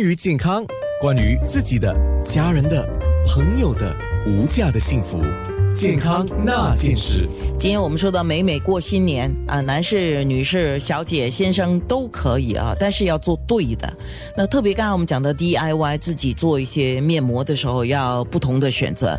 关于健康，关于自己的、家人的、朋友的无价的幸福，健康那件事。今天我们说到美美过新年啊，男士、女士、小姐、先生都可以啊，但是要做对的。那特别刚才我们讲的 DIY 自己做一些面膜的时候，要不同的选择。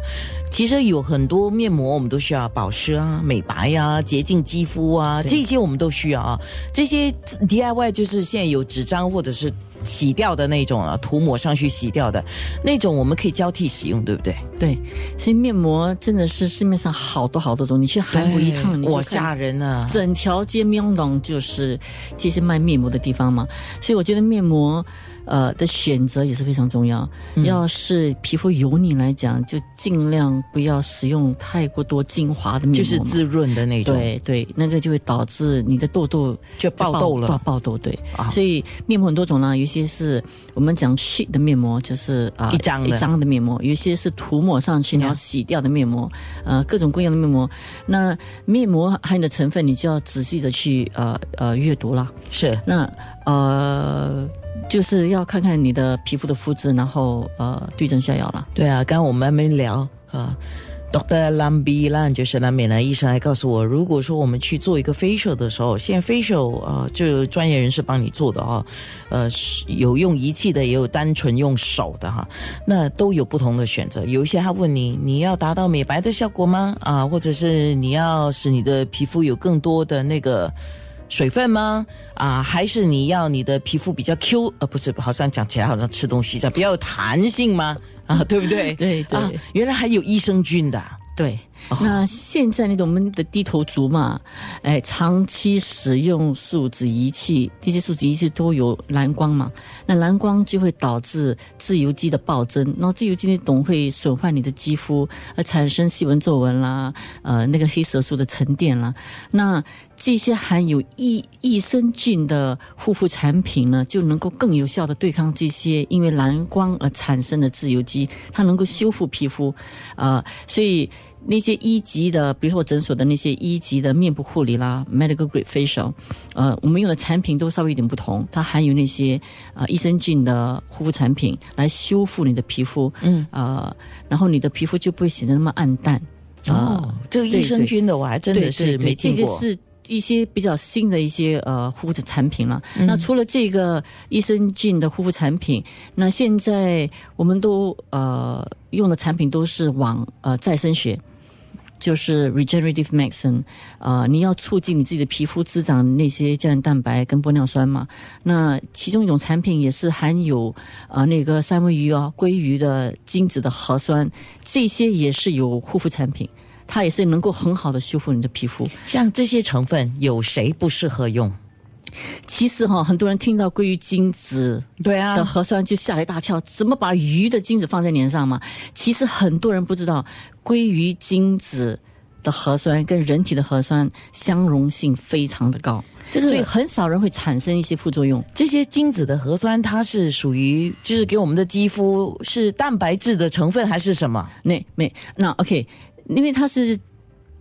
其实有很多面膜我们都需要保湿啊、美白呀、洁净肌肤啊，这些我们都需要啊。这些 DIY 就是现在有纸张或者是。洗掉的那种啊，涂抹上去洗掉的那种，我们可以交替使用，对不对？对，所以面膜真的是市面上好多好多种。你去韩国一趟，我吓人啊！整条街面洞就是这些卖面膜的地方嘛。所以我觉得面膜。呃的选择也是非常重要。要是皮肤油腻来讲，就尽量不要使用太过多精华的面膜，就是滋润的那种。对对，那个就会导致你的痘痘就爆痘了，爆痘。对，所以面膜很多种啦，有些是我们讲 sheet 的面膜，就是啊一张一张的面膜；有些是涂抹上去然后洗掉的面膜。呃，各种各样的面膜。那面膜含的成分，你就要仔细的去呃呃阅读了。是，那呃。就是要看看你的皮肤的肤质，然后呃对症下药了。对啊，刚刚我们还没聊啊 Dr. Lambi Lan 就是蓝美兰医生还告诉我，如果说我们去做一个 facial 的时候，现在 facial 啊就专业人士帮你做的啊，呃有用仪器的，也有单纯用手的哈，那都有不同的选择。有一些他问你，你要达到美白的效果吗？啊，或者是你要使你的皮肤有更多的那个。水分吗？啊，还是你要你的皮肤比较 Q？呃，不是，好像讲起来好像吃东西，比较有弹性吗？啊，对不对？对对，原来还有益生菌的。对，那现在那我们的低头族嘛，哎，长期使用数字仪器，这些数字仪器都有蓝光嘛，那蓝光就会导致自由基的暴增，那自由基呢，总会损坏你的肌肤，而产生细纹皱纹啦，呃，那个黑色素的沉淀啦，那这些含有益益生菌的护肤产品呢，就能够更有效的对抗这些因为蓝光而产生的自由基，它能够修复皮肤，啊，所以。那些一级的，比如说我诊所的那些一级的面部护理啦，medical grade facial，呃，我们用的产品都稍微有点不同，它含有那些呃益生菌的护肤产品来修复你的皮肤，嗯，呃，然后你的皮肤就不会显得那么暗淡。哦，这个益生菌的我还真的是没见过。这个是一些比较新的一些呃护肤产品了。那除了这个益生菌的护肤产品，那现在我们都呃用的产品都是往呃再生学。就是 regenerative medicine，啊，你要促进你自己的皮肤滋长那些胶原蛋白跟玻尿酸嘛？那其中一种产品也是含有啊那个三文鱼啊、鲑鱼的精子的核酸，这些也是有护肤产品，它也是能够很好的修复你的皮肤。像这些成分，有谁不适合用？其实哈，很多人听到鲑鱼精子对啊的核酸就吓了一大跳，怎么把鱼的精子放在脸上嘛？其实很多人不知道，鲑鱼精子的核酸跟人体的核酸相容性非常的高，所以很少人会产生一些副作用。这些精子的核酸，它是属于就是给我们的肌肤是蛋白质的成分还是什么？那没那 OK，因为它是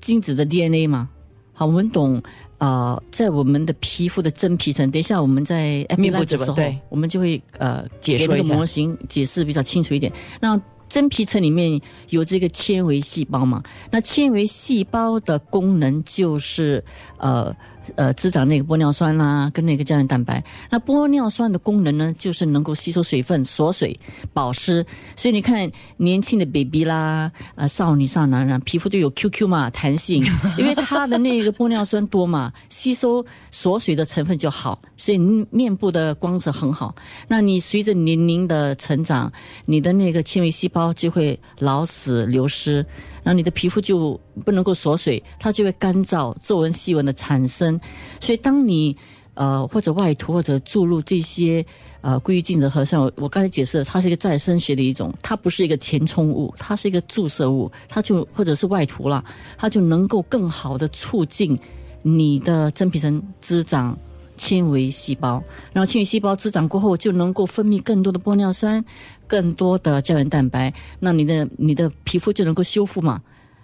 精子的 DNA 嘛。好，我们懂。呃，在我们的皮肤的真皮层，等一下我们在面部的时候，我们就会呃解说一下模型，解释比较清楚一点。那真皮层里面有这个纤维细胞嘛？那纤维细胞的功能就是呃。呃，滋长那个玻尿酸啦，跟那个胶原蛋白。那玻尿酸的功能呢，就是能够吸收水分、锁水、保湿。所以你看，年轻的 baby 啦，啊，少女、少男人，皮肤都有 QQ 嘛，弹性，因为它的那个玻尿酸多嘛，吸收锁水的成分就好，所以面部的光泽很好。那你随着年龄的成长，你的那个纤维细胞就会老死、流失。然后你的皮肤就不能够锁水，它就会干燥、皱纹、细纹的产生。所以当你呃或者外涂或者注入这些呃鲑鱼精子核酸，我刚才解释了，它是一个再生学的一种，它不是一个填充物，它是一个注射物，它就或者是外涂了，它就能够更好的促进你的真皮层滋长。纤维细胞，然后纤维细胞滋长过后，就能够分泌更多的玻尿酸，更多的胶原蛋白，那你的你的皮肤就能够修复嘛，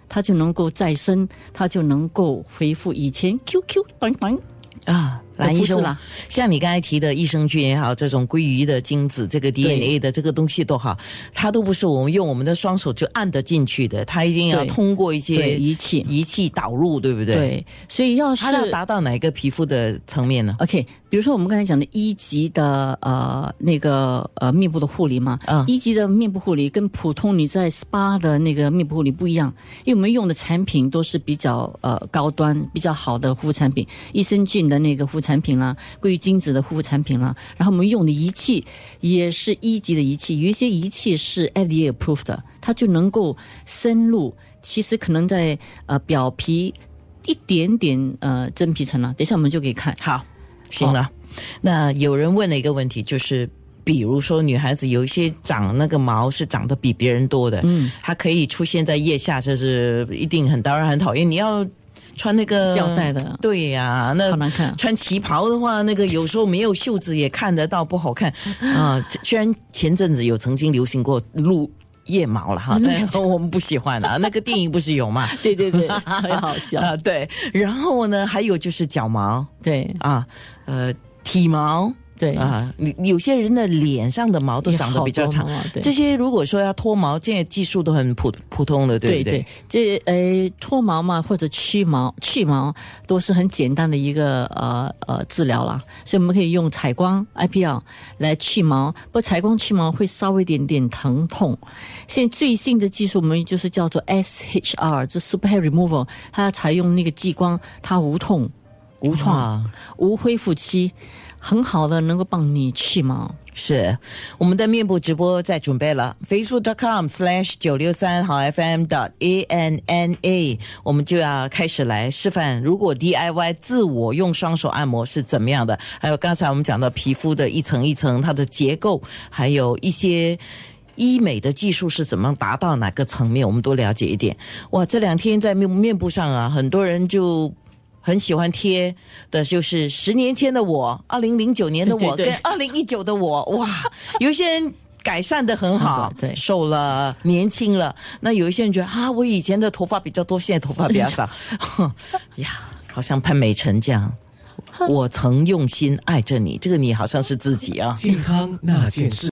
它就能够再生，它就能够恢复以前 QQ 短短啊。蓝医生像你刚才提的益生菌也好，这种鲑鱼的精子、这个 DNA 的这个东西都好，它都不是我们用我们的双手就按得进去的，它一定要通过一些仪器，仪器导入，对不对？，对，所以要是它要达到哪一个皮肤的层面呢？OK，比如说我们刚才讲的一级的呃那个呃面部的护理嘛，嗯。一级的面部护理跟普通你在 SPA 的那个面部护理不一样，因为我们用的产品都是比较呃高端、比较好的护肤产品，益生菌的那个护肤产品啦，关于精子的护肤产品啦，然后我们用的仪器也是一级的仪器，有一些仪器是 FDA approved 的，它就能够深入，其实可能在呃表皮一点点呃真皮层了，等一下我们就可以看。好，行了。那有人问了一个问题，就是比如说女孩子有一些长那个毛是长得比别人多的，嗯，它可以出现在腋下，这是一定很当然很讨厌。你要穿那个吊带的对呀、那好难看。穿旗袍的话，那个有时候没有袖子也看得到，不好看 啊、虽然前阵子有曾经流行过露腋毛了哈，但是我们不喜欢啊。那个电影不是有吗？对对对，很 好笑。啊，对。然后呢，还有就是脚毛对啊，呃，体毛对，啊，你有些人的脸上的毛都长得比较长这些如果说要脱毛，这些技术都很普普通的，对不对？这呃脱毛嘛，或者去毛、去毛都是很简单的一个呃呃治疗啦，所以我们可以用采光 IPL 来去毛，不过采光去毛会稍微一点点疼痛。现在最新的技术我们就是叫做 SHR，这 Super Hair Removal，它采用那个激光，它无痛、无创、哇无恢复期，很好的能够帮你去毛。是我们的面部直播在准备了，facebook.com/slash 九六三好 FM 的 a n n a，我们就要开始来示范，如果 DIY 自我用双手按摩是怎么样的，还有刚才我们讲到皮肤的一层一层它的结构，还有一些。医美的技术是怎么达到哪个层面，我们多了解一点。哇，这两天在面面部上啊，很多人就很喜欢贴的，就是十年前的我，二零零九年的我对对对跟二零一九的我，哇，有一些人。改善的很好，对对瘦了，年轻了。那有一些人觉得啊，我以前的头发比较多，现在头发比较少，呀，好像潘美辰这样。我曾用心爱着你，这个你好像是自己啊。健康那件事。